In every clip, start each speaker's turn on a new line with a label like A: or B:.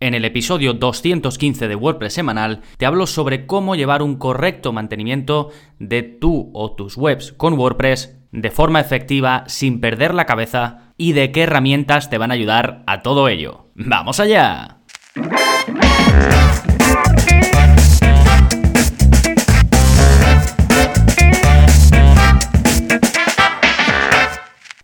A: En el episodio 215 de WordPress semanal te hablo sobre cómo llevar un correcto mantenimiento de tú o tus webs con WordPress de forma efectiva sin perder la cabeza y de qué herramientas te van a ayudar a todo ello. ¡Vamos allá!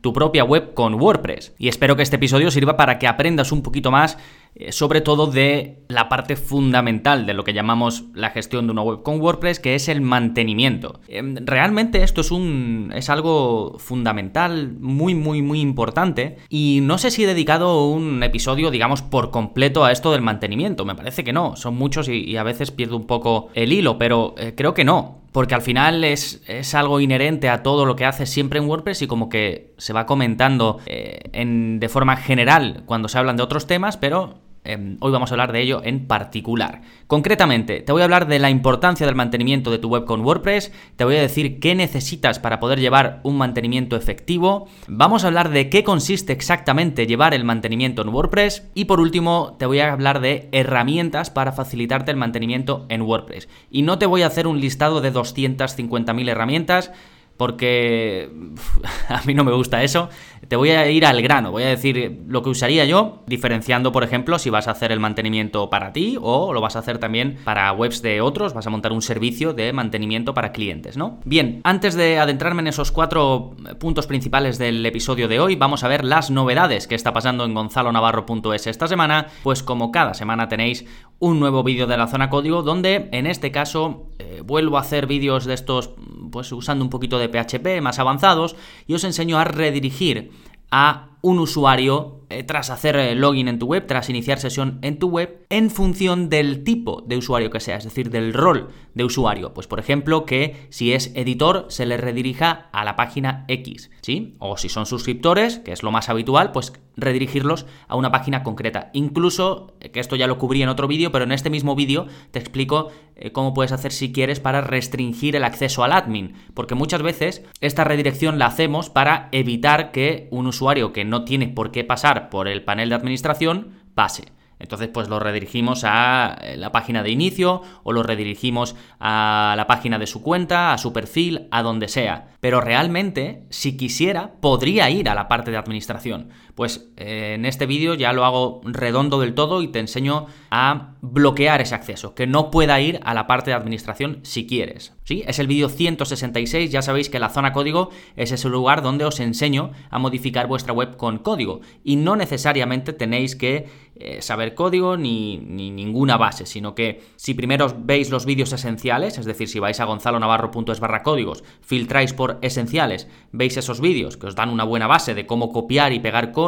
A: tu propia web con WordPress. Y espero que este episodio sirva para que aprendas un poquito más, eh, sobre todo de la parte fundamental de lo que llamamos la gestión de una web con WordPress, que es el mantenimiento. Em, realmente esto es un es algo fundamental, muy muy muy importante y no sé si he dedicado un episodio, digamos, por completo a esto del mantenimiento. Me parece que no, son muchos y, a veces pierdo un poco el hilo, pero eh, creo que no porque al final es, algo inherente a todo lo que haces siempre en WordPress y como que se va comentando eh, en, de forma general cuando se hablan de otros temas, pero Em, hoy vamos a hablar de ello en particular. Concretamente, te voy a hablar de la importancia del mantenimiento de tu web con WordPress, te voy a decir qué necesitas para poder llevar un mantenimiento efectivo, vamos a hablar de qué consiste exactamente llevar el mantenimiento en WordPress y por último te voy a hablar de herramientas para facilitarte el mantenimiento en WordPress. Y no te voy a hacer un listado de 250.000 herramientas, porque a mí no me gusta eso. Te voy a ir al grano, voy a decir lo que usaría yo, diferenciando, por ejemplo, si vas a hacer el mantenimiento para ti o lo vas a hacer también para webs de otros, vas a montar un servicio de mantenimiento para clientes, ¿no? Bien, antes de adentrarme en esos cuatro puntos principales del episodio de hoy, vamos a ver las novedades que está pasando en gonzalonavarro.es esta semana, pues como cada semana tenéis un nuevo vídeo de la zona código donde en este caso eh, vuelvo a hacer vídeos de estos pues usando un poquito de PHP más avanzados y os enseño a redirigir a un usuario eh, tras hacer eh, login en tu web, tras iniciar sesión en tu web, en función del tipo de usuario que sea, es decir, del rol de usuario. Pues por ejemplo, que si es editor se le redirija a la página X, ¿sí? O si son suscriptores, que es lo más habitual, pues redirigirlos a una página concreta. Incluso, eh, que esto ya lo cubrí en otro vídeo, pero en este mismo vídeo te explico cómo puedes hacer si quieres para restringir el acceso al admin, porque muchas veces esta redirección la hacemos para evitar que un usuario que no tiene por qué pasar por el panel de administración pase. Entonces, pues lo redirigimos a eh, la página de inicio o lo redirigimos a la página de su cuenta, a su perfil, a donde sea. Pero realmente, si quisiera, podría ir a la parte de administración. Pues eh, en este vídeo ya lo hago redondo del todo y te enseño a bloquear ese acceso, que no pueda ir a la parte de administración si quieres. ¿Sí? Es el vídeo 166, ya sabéis que la zona código es ese lugar donde os enseño a modificar vuestra web con código y no necesariamente tenéis que eh, saber código ni, ni, ninguna base, sino que si primero veis los vídeos esenciales, es decir, si vais a gonzalonavarro.es barra códigos, filtráis por esenciales, veis esos vídeos que os dan una buena base de cómo copiar y pegar código,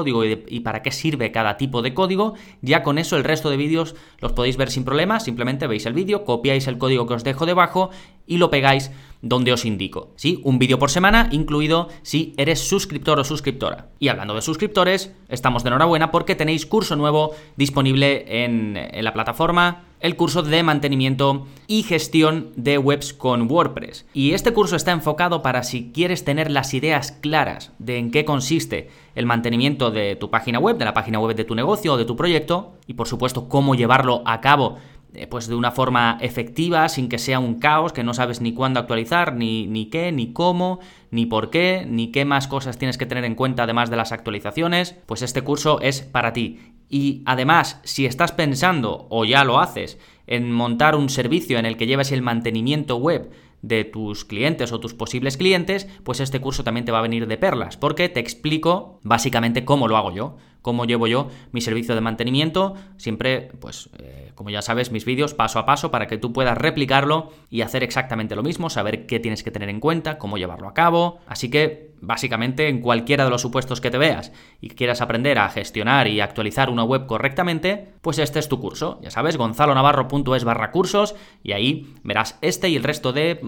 A: y, para qué sirve cada tipo de código, ya con eso el resto de vídeos los podéis ver sin problemas, simplemente veis el vídeo, copiáis el código que os dejo debajo y lo pegáis donde os indico. ¿Sí? Un vídeo por semana, incluido si eres suscriptor o suscriptora. Y hablando de suscriptores, estamos de enhorabuena porque tenéis curso nuevo disponible en, en la plataforma el curso de mantenimiento y gestión de webs con WordPress. Y este curso está enfocado para si quieres tener las ideas claras de en qué consiste el mantenimiento de tu página web, de la página web de tu negocio o de tu proyecto, y por supuesto cómo llevarlo a cabo pues de una forma efectiva, sin que sea un caos, que no sabes ni cuándo actualizar, ni, ni qué, ni cómo, ni por qué, ni qué más cosas tienes que tener en cuenta además de las actualizaciones, pues este curso es para ti. Y además, si estás pensando, o ya lo haces, en montar un servicio en el que lleves el mantenimiento web de tus clientes o tus posibles clientes, pues este curso también te va a venir de perlas, porque te explico básicamente cómo lo hago yo cómo llevo yo mi servicio de mantenimiento, siempre, pues, eh, como ya sabes, mis vídeos paso a paso para que tú puedas replicarlo y hacer exactamente lo mismo, saber qué tienes que tener en cuenta, cómo llevarlo a cabo. Así que, básicamente, en cualquiera de los supuestos que te veas y quieras aprender a gestionar y actualizar una web correctamente, pues este es tu curso. Ya sabes, gonzalonavarro.es barra cursos y ahí verás este y el resto de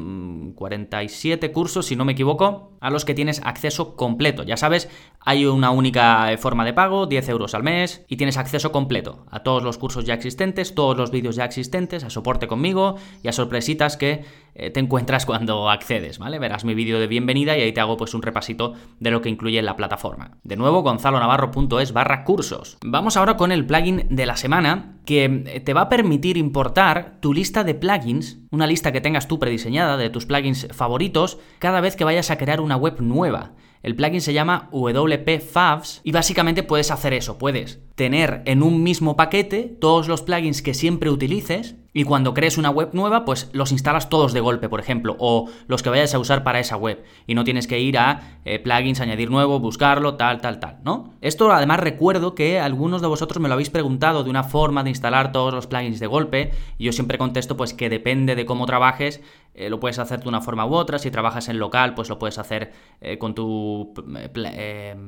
A: 47 cursos, si no me equivoco, a los que tienes acceso completo. Ya sabes, hay una única forma de pago, 10 euros al mes, y tienes acceso completo a todos los cursos ya existentes, todos los vídeos ya existentes, a soporte conmigo y a sorpresitas que te encuentras cuando accedes, ¿vale? Verás mi vídeo de bienvenida y ahí te hago pues un repasito de lo que incluye la plataforma. De nuevo, gonzalonavarro.es barra cursos. Vamos ahora con el plugin de la semana que eh, te va a permitir importar tu lista de plugins, una lista que tengas tú prediseñada de tus plugins favoritos, cada vez que vayas a crear una web nueva. El plugin se llama WP Favs y básicamente puedes hacer eso, puedes tener en un mismo paquete todos los plugins que siempre utilices y cuando crees una web nueva, pues los instalas todos de golpe, por ejemplo, o los que vayas a usar para esa web. Y no tienes que ir a eh, plugins, añadir nuevo, buscarlo, tal, tal, tal, ¿no? Esto además recuerdo que algunos de vosotros me lo habéis preguntado de una forma de instalar todos los plugins de golpe. Y yo siempre contesto pues que depende de cómo trabajes, eh, lo puedes hacer de una forma u otra. Si trabajas en local, pues lo puedes hacer eh, con tu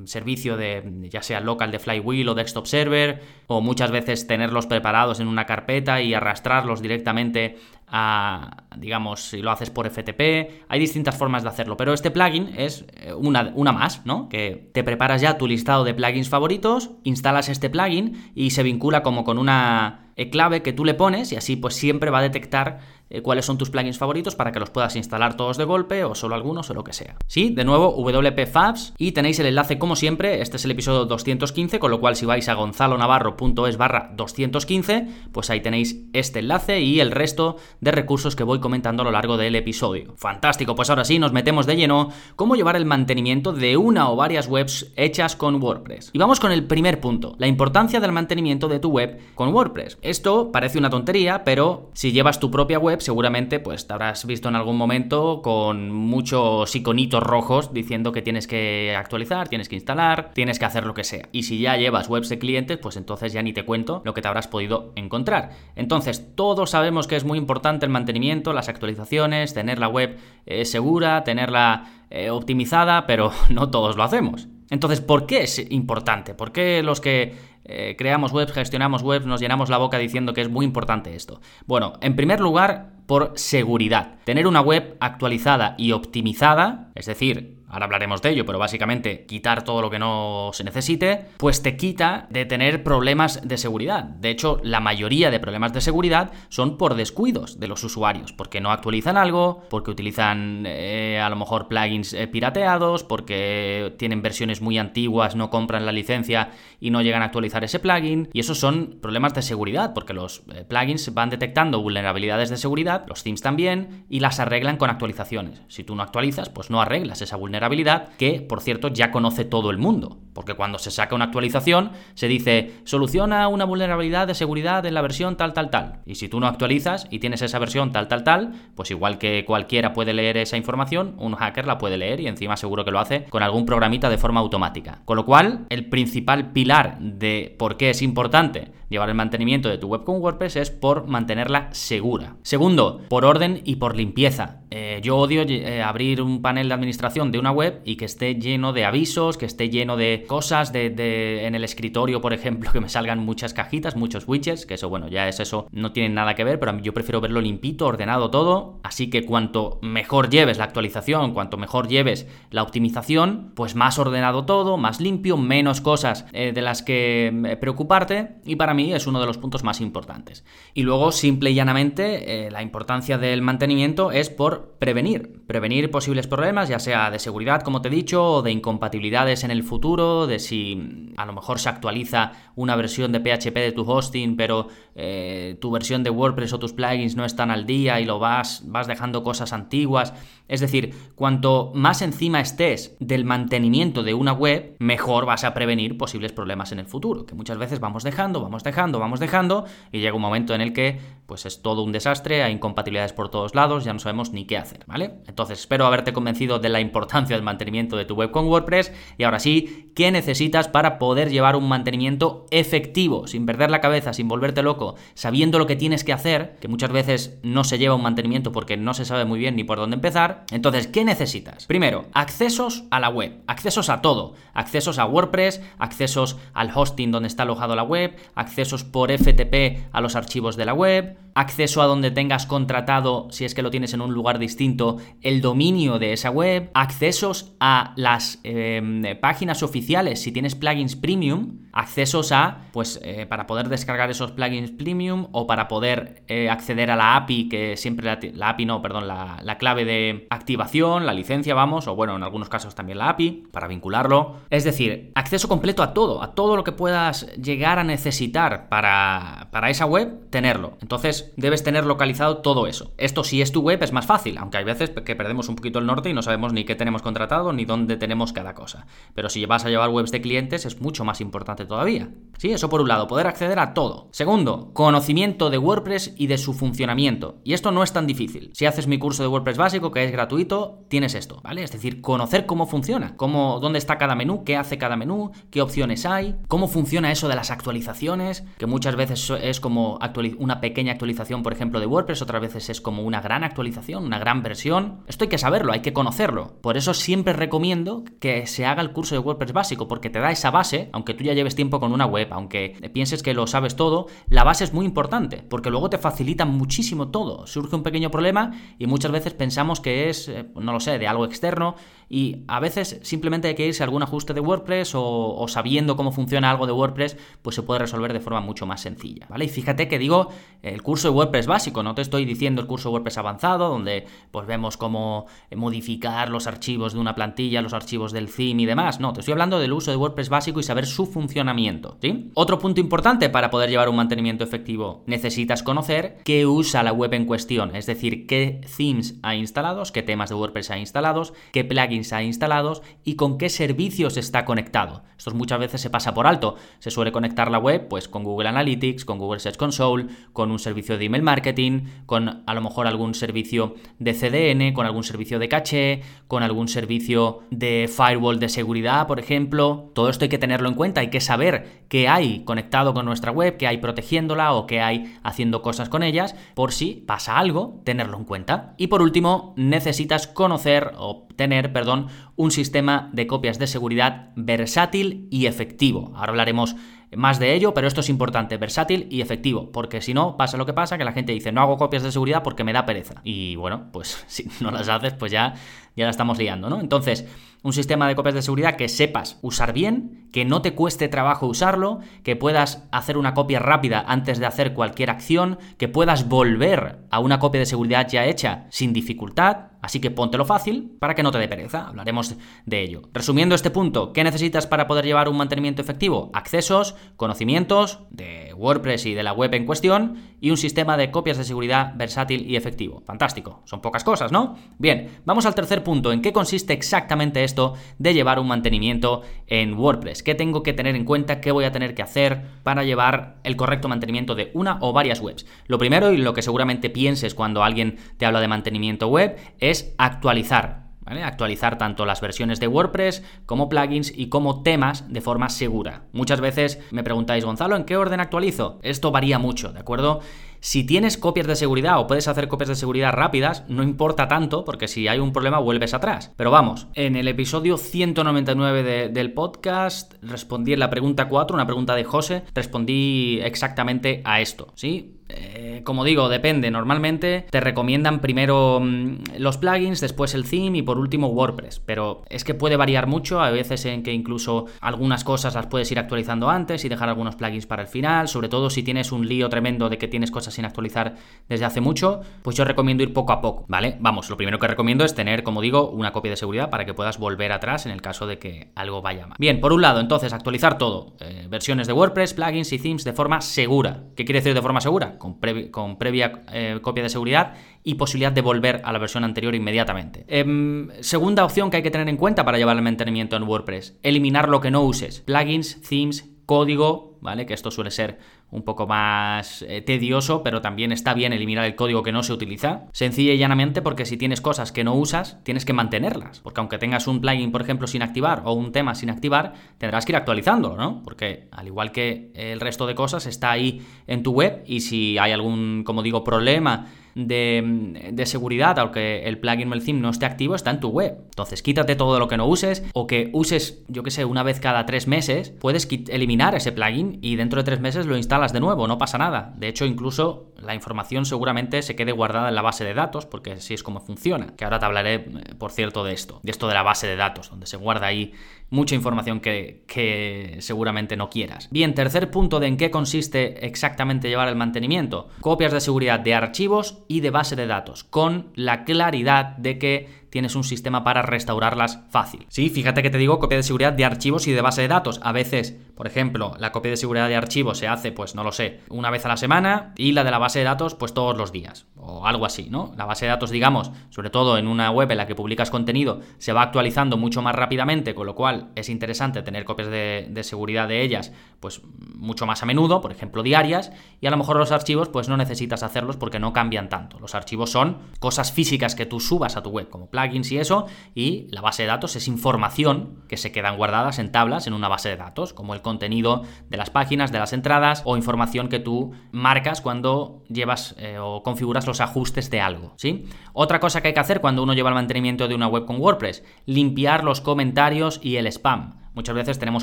A: servicio de ya sea local de Flywheel o desktop server, o muchas veces tenerlos preparados en una carpeta y arrastrarlos directamente a, digamos, si lo haces por FTP, hay distintas formas de hacerlo, pero este plugin es eh, una, una, más, ¿no? Que te preparas ya tu listado de plugins favoritos, instalas este plugin y se vincula como con una eh, clave que tú le pones y así pues siempre va a detectar eh, cuáles son tus plugins favoritos para que los puedas instalar todos de golpe o solo algunos o lo que sea. Sí, de nuevo, WP Fabs y tenéis el enlace como siempre, este es el episodio 215, con lo cual si vais a gonzalonavarro.es barra 215, pues ahí tenéis este enlace y el resto de recursos que voy comentando a lo largo del episodio. Fantástico, pues ahora sí, nos metemos de lleno cómo llevar el mantenimiento de una o varias webs hechas con WordPress. Y vamos con el primer punto, la importancia del mantenimiento de tu web con WordPress. Esto parece una tontería, pero si llevas tu propia web, seguramente pues te habrás visto en algún momento con muchos iconitos rojos diciendo que tienes que actualizar, tienes que instalar, tienes que hacer lo que sea. Y si ya llevas webs de clientes, pues entonces ya ni te cuento lo que te habrás podido encontrar. Entonces, todos sabemos que es muy importante el mantenimiento, las actualizaciones, tener la web eh, segura, tenerla eh, optimizada, pero no todos lo hacemos. Entonces, ¿por qué es importante? ¿Por qué los que eh, creamos webs, gestionamos webs, nos llenamos la boca diciendo que es muy importante esto? Bueno, en primer lugar, por seguridad. Tener una web actualizada y optimizada, es decir, ahora hablaremos de ello, pero básicamente quitar todo lo que no se necesite, pues te quita de tener problemas de seguridad. De hecho, la mayoría de problemas de seguridad son por descuidos de los usuarios, porque no actualizan algo, porque utilizan eh, a lo mejor plugins eh, pirateados, porque tienen versiones muy antiguas, no compran la licencia y no llegan a actualizar ese plugin. Y esos son problemas de seguridad, porque los eh, plugins van detectando vulnerabilidades de seguridad, los themes también, y las arreglan con actualizaciones. Si tú no actualizas, pues no arreglas esa vulnerabilidad vulnerabilidad que, por cierto, ya conoce todo el mundo. Porque cuando se saca una actualización, se dice, soluciona una vulnerabilidad de seguridad en la versión tal, tal, tal. Y si tú no actualizas y tienes esa versión tal, tal, tal, pues igual que cualquiera puede leer esa información, un hacker la puede leer y encima seguro que lo hace con algún programita de forma automática. Con lo cual, el principal pilar de por qué es importante llevar el mantenimiento de tu web con WordPress es por mantenerla segura. Segundo, por orden y por limpieza. Eh, yo odio eh, abrir un panel de administración de una web y que esté lleno de avisos, que esté lleno de cosas, de, en el escritorio, por ejemplo, que me salgan muchas cajitas, muchos widgets, que eso, bueno, ya es eso, no tiene nada que ver, pero yo prefiero verlo limpito, ordenado todo, así que cuanto mejor lleves la actualización, cuanto mejor lleves la optimización, pues más ordenado todo, más limpio, menos cosas eh, de las que preocuparte, y para mí es uno de los puntos más importantes. Y luego, simple y llanamente, la importancia del mantenimiento es por prevenir, prevenir posibles problemas, ya sea de seguridad, como te he dicho, o de incompatibilidades en el futuro, de si a lo mejor se actualiza una versión de PHP de tu hosting, pero eh, tu versión de WordPress o tus plugins no están al día y lo vas, vas dejando cosas antiguas. Es decir, cuanto más encima estés del mantenimiento de una web, mejor vas a prevenir posibles problemas en el futuro, que muchas veces vamos dejando, vamos dejando, vamos dejando, y llega un momento en el que pues es todo un desastre, hay incompatibilidades por todos lados, ya no sabemos ni qué hacer, ¿vale? Entonces espero haberte convencido de la importancia del mantenimiento de tu web con WordPress y ahora sí, ¿qué necesitas para poder llevar un mantenimiento efectivo, sin perder la cabeza, sin volverte loco, sabiendo lo que tienes que hacer, que muchas veces no se lleva un mantenimiento porque no se sabe muy bien ni por dónde empezar? Entonces, ¿qué necesitas? Primero, accesos a la web, accesos a todo, accesos a WordPress, accesos al hosting donde está alojado la web, accesos por FTP a los archivos de la web, acceso a donde tengas contratado, si es que lo tienes en un lugar distinto el dominio de esa web, accesos a las em, páginas oficiales si tienes plugins premium, accesos a, pues, eh, para poder descargar esos plugins premium o para poder eh, acceder a la API, que siempre la, API no, perdón, la, la, clave de activación, la licencia, vamos, o bueno, en algunos casos también la API, para vincularlo. Es decir, acceso completo a todo, a todo lo que puedas llegar a necesitar para, para esa web, tenerlo. Entonces, debes tener localizado todo eso. Esto si es tu web es más fácil, aunque hay veces que perdemos un poquito el norte y no sabemos ni qué tenemos contratado ni dónde tenemos cada cosa. Pero si vas a llevar webs de clientes es mucho más importante todavía. Sí, eso por un lado, poder acceder a todo. Segundo, conocimiento de WordPress y de su funcionamiento. Y esto no es tan difícil. Si haces mi curso de WordPress básico, que es gratuito, tienes esto, ¿vale? Es decir, conocer cómo funciona, cómo, dónde está cada menú, qué hace cada menú, qué opciones hay, cómo funciona eso de las actualizaciones, que muchas veces es como una pequeña actualización, por ejemplo, de WordPress, otras veces es como una gran actualización, una gran versión. Esto hay que saberlo, hay que conocerlo. Por eso siempre recomiendo que se haga el curso de WordPress básico, porque te da esa base, aunque tú ya lleves tiempo con una web, aunque pienses que lo sabes todo, la base es muy importante, porque luego te facilita muchísimo todo. Surge un pequeño problema y muchas veces pensamos que es, eh, no lo sé, de algo externo y a veces simplemente hay que irse a algún ajuste de WordPress o, sabiendo cómo funciona algo de WordPress, pues se puede resolver de forma mucho más sencilla, ¿vale? Y fíjate que digo el curso de WordPress básico, no te estoy diciendo el curso de WordPress avanzado, donde pues vemos cómo modificar los archivos de una plantilla, los archivos del theme y demás, no, te estoy hablando del uso de WordPress básico y saber su funcionamiento, ¿sí? Otro punto importante para poder llevar un mantenimiento efectivo, necesitas conocer qué usa la web en cuestión, es decir, qué themes ha instalados, qué temas de WordPress ha instalados, qué plugins ha instalados y con qué servicios está conectado. Esto muchas veces se pasa por alto. Se suele conectar la web pues con Google Analytics, con Google Search Console, con un servicio de email marketing, con a lo mejor algún servicio de CDN, con algún servicio de caché, con algún servicio de firewall de seguridad, por ejemplo. Todo esto hay que tenerlo en cuenta, hay que saber qué hay conectado con nuestra web, qué hay protegiéndola o qué hay haciendo cosas con ellas, por si pasa algo, tenerlo en cuenta. Y por último, necesitas conocer o tener, perdón, un sistema de copias de seguridad versátil y efectivo. Ahora hablaremos más de ello, pero esto es importante, versátil y efectivo, porque si no, pasa lo que pasa, que la gente dice, no hago copias de seguridad porque me da pereza. Y bueno, pues si no las haces, pues ya, ya la estamos liando, ¿no? Entonces, un sistema de copias de seguridad que sepas usar bien, que no te cueste trabajo usarlo, que puedas hacer una copia rápida antes de hacer cualquier acción, que puedas volver a una copia de seguridad ya hecha sin dificultad, Así que póntelo fácil para que no te dé pereza, hablaremos de ello. Resumiendo este punto, ¿qué necesitas para poder llevar un mantenimiento efectivo? Accesos, conocimientos de WordPress y de la web en cuestión y un sistema de copias de seguridad versátil y efectivo. Fantástico, son pocas cosas, ¿no? Bien, vamos al tercer punto, ¿en qué consiste exactamente esto de llevar un mantenimiento en WordPress? ¿Qué tengo que tener en cuenta? ¿Qué voy a tener que hacer para llevar el correcto mantenimiento de una o varias webs? Lo primero y lo que seguramente pienses cuando alguien te habla de mantenimiento web es actualizar. Actualizar tanto las versiones de WordPress como plugins y como temas de forma segura. Muchas veces me preguntáis, Gonzalo, ¿en qué orden actualizo? Esto varía mucho, ¿de acuerdo? Si tienes copias de seguridad o puedes hacer copias de seguridad rápidas, no importa tanto porque si hay un problema vuelves atrás. Pero vamos, en el episodio 199 del podcast respondí en la pregunta 4, una pregunta de José, respondí exactamente a esto, ¿sí? Eh, como digo, depende. Normalmente te recomiendan primero mm, los plugins, después el theme y por último WordPress. Pero es que puede variar mucho. Hay veces en que incluso algunas cosas las puedes ir actualizando antes y dejar algunos plugins para el final. Sobre todo si tienes un lío tremendo de que tienes cosas sin actualizar desde hace mucho, pues yo recomiendo ir poco a poco, ¿vale? Vamos, lo primero que recomiendo es tener, como digo, una copia de seguridad para que puedas volver atrás en el caso de que algo vaya mal. Bien, por un lado, entonces, actualizar todo. Eh, versiones de WordPress, plugins y themes de forma segura. ¿Qué quiere decir de forma segura? con, previa eh, copia de seguridad y posibilidad de volver a la versión anterior inmediatamente. Em, segunda opción que hay que tener en cuenta para llevar el mantenimiento en WordPress, eliminar lo que no uses, plugins, themes, código, ¿vale? Que esto suele ser un poco más eh, tedioso, pero también está bien eliminar el código que no se utiliza. Sencilla y llanamente porque si tienes cosas que no usas, tienes que mantenerlas. Porque aunque tengas un plugin, por ejemplo, sin activar o un tema sin activar, tendrás que ir actualizándolo, ¿no? Porque al igual que el resto de cosas, está ahí en tu web y si hay algún, como digo, problema de, seguridad, aunque el plugin theme no esté activo, está en tu web. Entonces, quítate todo lo que no uses o que uses, yo que sé, una vez cada tres meses, puedes eliminar ese plugin y dentro de tres meses lo instalas de nuevo, no pasa nada. De hecho, incluso la información seguramente se quede guardada en la base de datos, porque así es como funciona. Que ahora te hablaré, eh, por cierto, de esto, de esto de la base de datos, donde se guarda ahí mucha información que, que, seguramente no quieras. Bien, tercer punto de en qué consiste exactamente llevar el mantenimiento. Copias de seguridad de archivos y de base de datos, con la claridad de que tienes un sistema para restaurarlas fácil. Sí, fíjate que te digo copia de seguridad de archivos y de base de datos. A veces, por ejemplo, la copia de seguridad de archivos se hace, pues no lo sé, una vez a la semana y la de la base de datos, pues todos los días. O algo así, ¿no? La base de datos, digamos, sobre todo en una web en la que publicas contenido, se va actualizando mucho más rápidamente, con lo cual es interesante tener copias de, de seguridad de ellas, pues mucho más a menudo, por ejemplo, diarias, y a lo mejor los archivos, pues no necesitas hacerlos porque no cambian tanto. Los archivos son cosas físicas que tú subas a tu web, como plugins y eso, y la base de datos es información que se quedan guardadas en tablas en una base de datos, como el contenido de las páginas, de las entradas o información que tú marcas cuando llevas eh, o configuras los ajustes de algo, ¿sí? Otra cosa que hay que hacer cuando uno lleva el mantenimiento de una web con WordPress, limpiar los comentarios y el spam. Muchas veces tenemos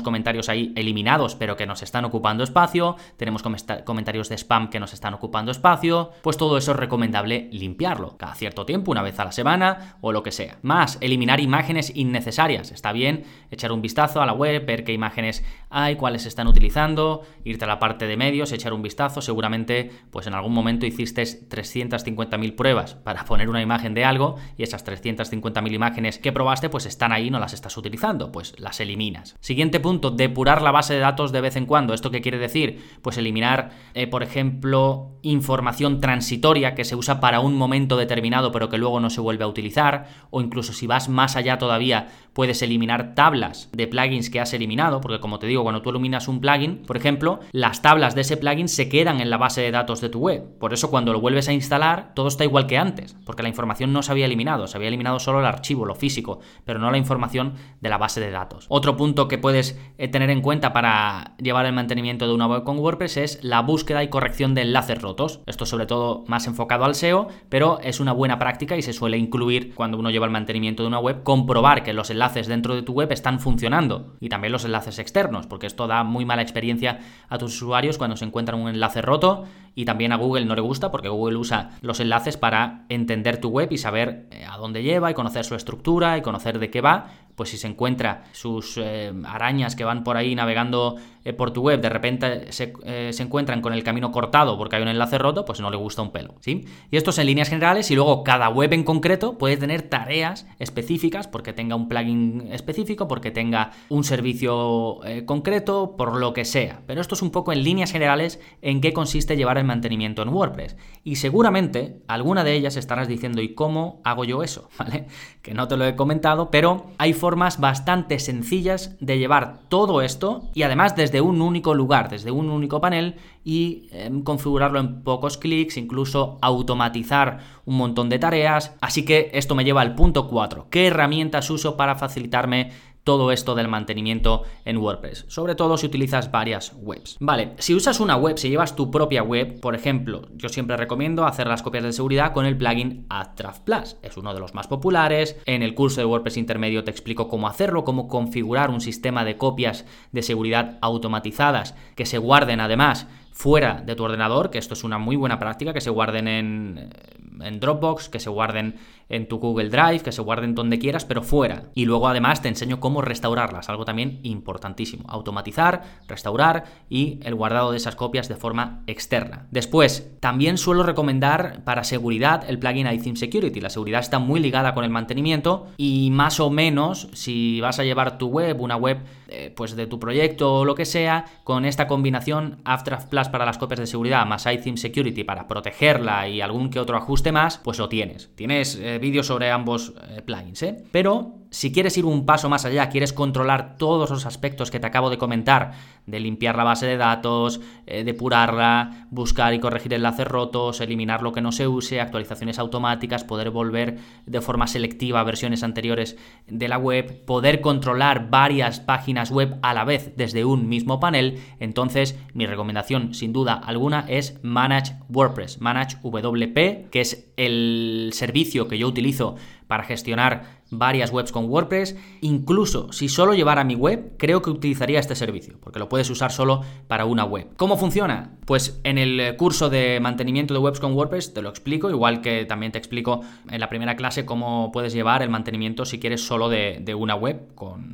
A: comentarios ahí eliminados, pero que nos están ocupando espacio, tenemos comentarios de spam que nos están ocupando espacio, pues todo eso es recomendable limpiarlo, cada cierto tiempo, una vez a la semana o lo que sea. Más, eliminar imágenes innecesarias. Está bien echar un vistazo a la web, ver qué imágenes hay, cuáles están utilizando, irte a la parte de medios, echar un vistazo. Seguramente, pues en algún momento hiciste 350.000 pruebas para poner una imagen de algo y esas 350.000 imágenes que probaste, pues están ahí no las estás utilizando, pues las eliminas. Siguiente punto, depurar la base de datos de vez en cuando. ¿Esto qué quiere decir? Pues eliminar, eh, por ejemplo, información transitoria que se usa para un momento determinado pero que luego no se vuelve a utilizar. O incluso si vas más allá todavía, puedes eliminar tablas de plugins que has eliminado, porque como te digo, cuando tú eliminas un plugin, por ejemplo, las tablas de ese plugin se quedan en la base de datos de tu web. Por eso cuando lo vuelves a instalar, todo está igual que antes, porque la información no se había eliminado, se había eliminado solo el archivo, lo físico, pero no la información de la base de datos. Otro punto que puedes eh, tener en cuenta para llevar el mantenimiento de una web con WordPress es la búsqueda y corrección de enlaces rotos. Esto sobre todo más enfocado al SEO, pero es una buena práctica y se suele incluir cuando uno lleva el mantenimiento de una web, comprobar que los enlaces dentro de tu web están funcionando y también los enlaces externos, porque esto da muy mala experiencia a tus usuarios cuando se encuentran un enlace roto y también a Google no le gusta porque Google usa los enlaces para entender tu web y saber eh, a dónde lleva y conocer su estructura y conocer de qué va pues si se encuentra sus eh, arañas que van por ahí navegando eh, por tu web, de repente eh, se, encuentran con el camino cortado porque hay un enlace roto, pues no le gusta un pelo, ¿sí? Y esto es en líneas generales y luego cada web en concreto puede tener tareas específicas porque tenga un plugin específico, porque tenga un servicio concreto, por lo que sea. Pero esto es un poco en líneas generales en qué consiste llevar el mantenimiento en WordPress. Y seguramente alguna de ellas estarás diciendo, ¿y cómo hago yo eso? ¿Vale? Que no te lo he comentado, pero hay formas bastante sencillas de llevar todo esto y además desde un único lugar, desde un único panel y em, configurarlo en pocos clics, incluso automatizar un montón de tareas. Así que esto me lleva al punto 4. ¿Qué herramientas uso para facilitarme todo esto del mantenimiento en WordPress, sobre todo si utilizas varias webs. Vale, si usas una web, si llevas tu propia web, por ejemplo, yo siempre recomiendo hacer las copias de seguridad con el plugin AdDraft Plus. Es uno de los más populares. En el curso de WordPress intermedio te explico cómo hacerlo, cómo configurar un sistema de copias de seguridad automatizadas que se guarden además fuera de tu ordenador, que esto es una muy buena práctica, que se guarden en, Dropbox, que se guarden en tu Google Drive, que se guarden donde quieras, pero fuera. Y luego además te enseño cómo restaurarlas, algo también importantísimo. Automatizar, restaurar y el guardado de esas copias de forma externa. Después, también suelo recomendar para seguridad el plugin iTheme Security. La seguridad está muy ligada con el mantenimiento y más o menos si vas a llevar tu web, una web eh, pues de tu proyecto o lo que sea, con esta combinación Afteraf Plus para las copias de seguridad más iTheme Security para protegerla y algún que otro ajuste más, pues lo tienes. Tienes eh, vídeos sobre ambos eh, plugins, ¿eh? Pero si quieres ir un paso más allá, quieres controlar todos los aspectos que te acabo de comentar, de limpiar la base de datos, eh, depurarla, buscar y corregir enlaces rotos, eliminar lo que no se use, actualizaciones automáticas, poder volver de forma selectiva a versiones anteriores de la web, poder controlar varias páginas web a la vez desde un mismo panel, entonces mi recomendación sin duda alguna es Manage WordPress, Manage WP, que es el servicio que yo utilizo para gestionar varias webs con WordPress. Incluso si solo llevara mi web, creo que utilizaría este servicio, porque lo puedes usar solo para una web. ¿Cómo funciona? Pues en el curso de mantenimiento de webs con WordPress te lo explico, igual que también te explico en la primera clase cómo puedes llevar el mantenimiento si quieres solo de, una web,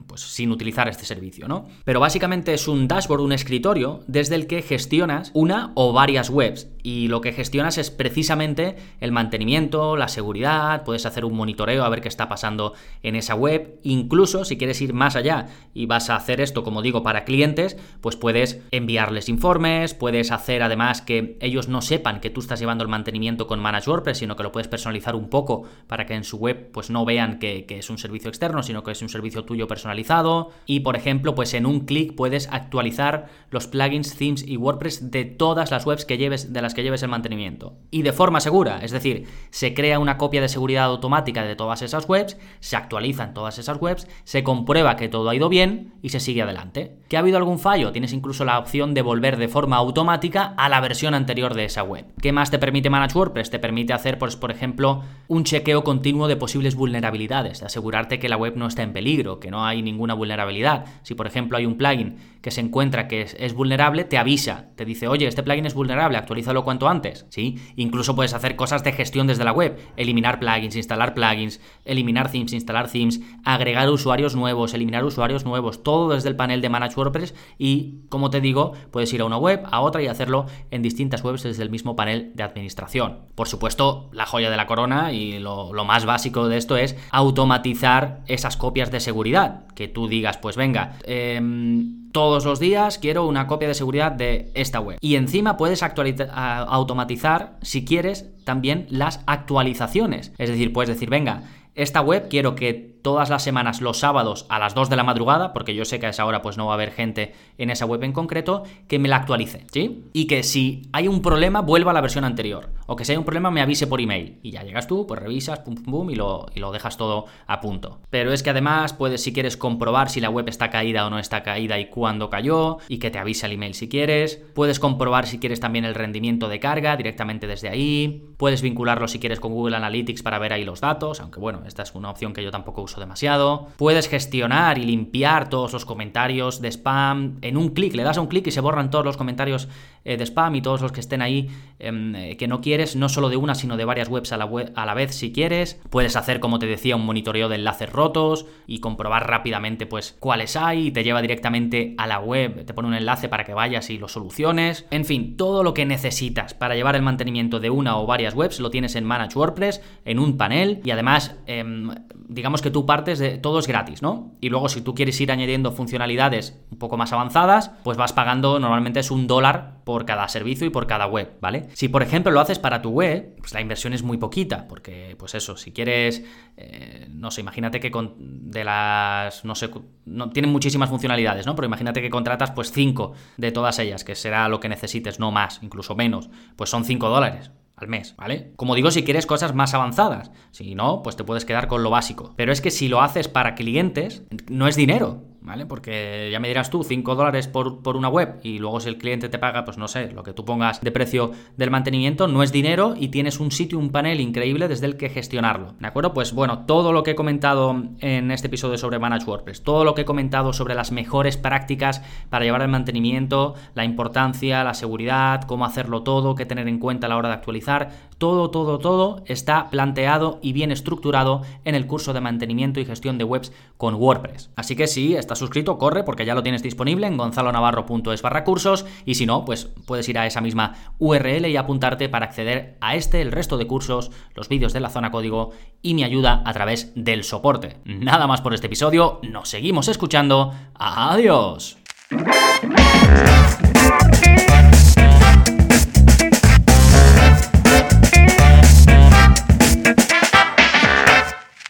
A: pues, sin utilizar este servicio, ¿no? Pero básicamente es un dashboard, un escritorio, desde el que gestionas una o varias webs. Y lo que gestionas es precisamente el mantenimiento, la seguridad, puedes hacer un monitoreo a ver qué está pasando en esa web. Incluso si quieres ir más allá y vas a hacer esto, como digo, para clientes, pues puedes enviarles informes, puedes hacer además que ellos no sepan que tú estás llevando el mantenimiento con Manage WordPress, sino que lo puedes personalizar un poco para que en su web pues no vean que, que es un servicio externo, sino que es un servicio tuyo personalizado. Y por ejemplo, pues en un clic puedes actualizar los plugins, themes y WordPress de todas las webs que lleves, de las que lleves el mantenimiento. Y de forma segura, es decir, se crea una copia de seguridad automática de todas esas webs, se actualizan todas esas webs, se comprueba que todo ha ido bien y se sigue adelante. ¿Que ha habido algún fallo? Tienes incluso la opción de volver de forma automática a la versión anterior de esa web. ¿Qué más te permite Manage WordPress? Te permite hacer, pues, por ejemplo, un chequeo continuo de posibles vulnerabilidades, de asegurarte que la web no está en peligro, que no hay ninguna vulnerabilidad. Si, por ejemplo, hay un plugin que se encuentra que es, vulnerable, te avisa, te dice, oye, este plugin es vulnerable, actualízalo cuanto antes, ¿sí? Incluso puedes hacer cosas de gestión desde la web, eliminar plugins, instalar plugins, eliminar themes, instalar themes, agregar usuarios nuevos, eliminar usuarios nuevos, todo desde el panel de Manage WordPress y, como te digo, puedes ir a una web, a otra y hacerlo en distintas webs desde el mismo panel de administración. Por supuesto, la joya de la corona y lo, lo más básico de esto es automatizar esas copias de seguridad, que tú digas, pues venga, eh, todos los días quiero una copia de seguridad de esta web. Y encima puedes automatizar, si quieres, también las actualizaciones. Es decir, puedes decir, venga, esta web quiero que todas las semanas los sábados a las 2 de la madrugada, porque yo sé que a esa hora pues no va a haber gente en esa web en concreto, que me la actualice, ¿sí? Y que si hay un problema vuelva a la versión anterior, o que si hay un problema me avise por email. Y ya llegas tú, pues revisas, pum, pum, pum, y lo, y lo dejas todo a punto. Pero es que además puedes, si quieres, comprobar si la web está caída o no está caída y cuándo cayó, y que te avise el email si quieres. Puedes comprobar si quieres también el rendimiento de carga directamente desde ahí. Puedes vincularlo si quieres con Google Analytics para ver ahí los datos, aunque bueno, esta es una opción que yo tampoco uso demasiado. Puedes gestionar y limpiar todos los comentarios de spam en un clic. Le das a un clic y se borran todos los comentarios eh, de spam y todos los que estén ahí em, eh, que no quieres, no solo de una, sino de varias webs a la, vez si quieres. Puedes hacer, como te decía, un monitoreo de enlaces rotos y comprobar rápidamente pues cuáles hay y te lleva directamente a la web, te pone un enlace para que vayas y lo soluciones. En fin, todo lo que necesitas para llevar el mantenimiento de una o varias webs lo tienes en Manage WordPress, en un panel y además em, digamos que tú partes de todo es gratis, ¿no? Y luego si tú quieres ir añadiendo funcionalidades un poco más avanzadas, pues vas pagando normalmente es un dólar por cada servicio y por cada web, ¿vale? Si por ejemplo lo haces para tu web, pues la inversión es muy poquita, porque pues eso, si quieres, eh, no sé, imagínate que con, de las, no sé, no, tienen muchísimas funcionalidades, ¿no? Pero imagínate que contratas pues 5 de todas ellas, que será lo que necesites, no más, incluso menos, pues son 5 dólares al mes, ¿vale? Como digo, si quieres cosas más avanzadas. Si no, pues te puedes quedar con lo básico. Pero es que si lo haces para clientes, no es dinero. ¿Vale? Porque ya me dirás tú, 5 dólares por, por, una web y luego si el cliente te paga, pues no sé, lo que tú pongas de precio del mantenimiento no es dinero y tienes un sitio, un panel increíble desde el que gestionarlo, ¿de acuerdo? Pues bueno, todo lo que he comentado en este episodio sobre Manage WordPress, todo lo que he comentado sobre las mejores prácticas para llevar el mantenimiento, la importancia, la seguridad, cómo hacerlo todo, qué tener en cuenta a la hora de actualizar, todo, todo, todo está planteado y bien estructurado en el curso de mantenimiento y gestión de webs con WordPress. Así que si estás suscrito, corre porque ya lo tienes disponible en gonzalonavarro.es barra cursos y si no, pues puedes ir a esa misma URL y apuntarte para acceder a este, el resto de cursos, los vídeos de la zona código y mi ayuda a través del soporte. Nada más por este episodio, nos seguimos escuchando. Adiós.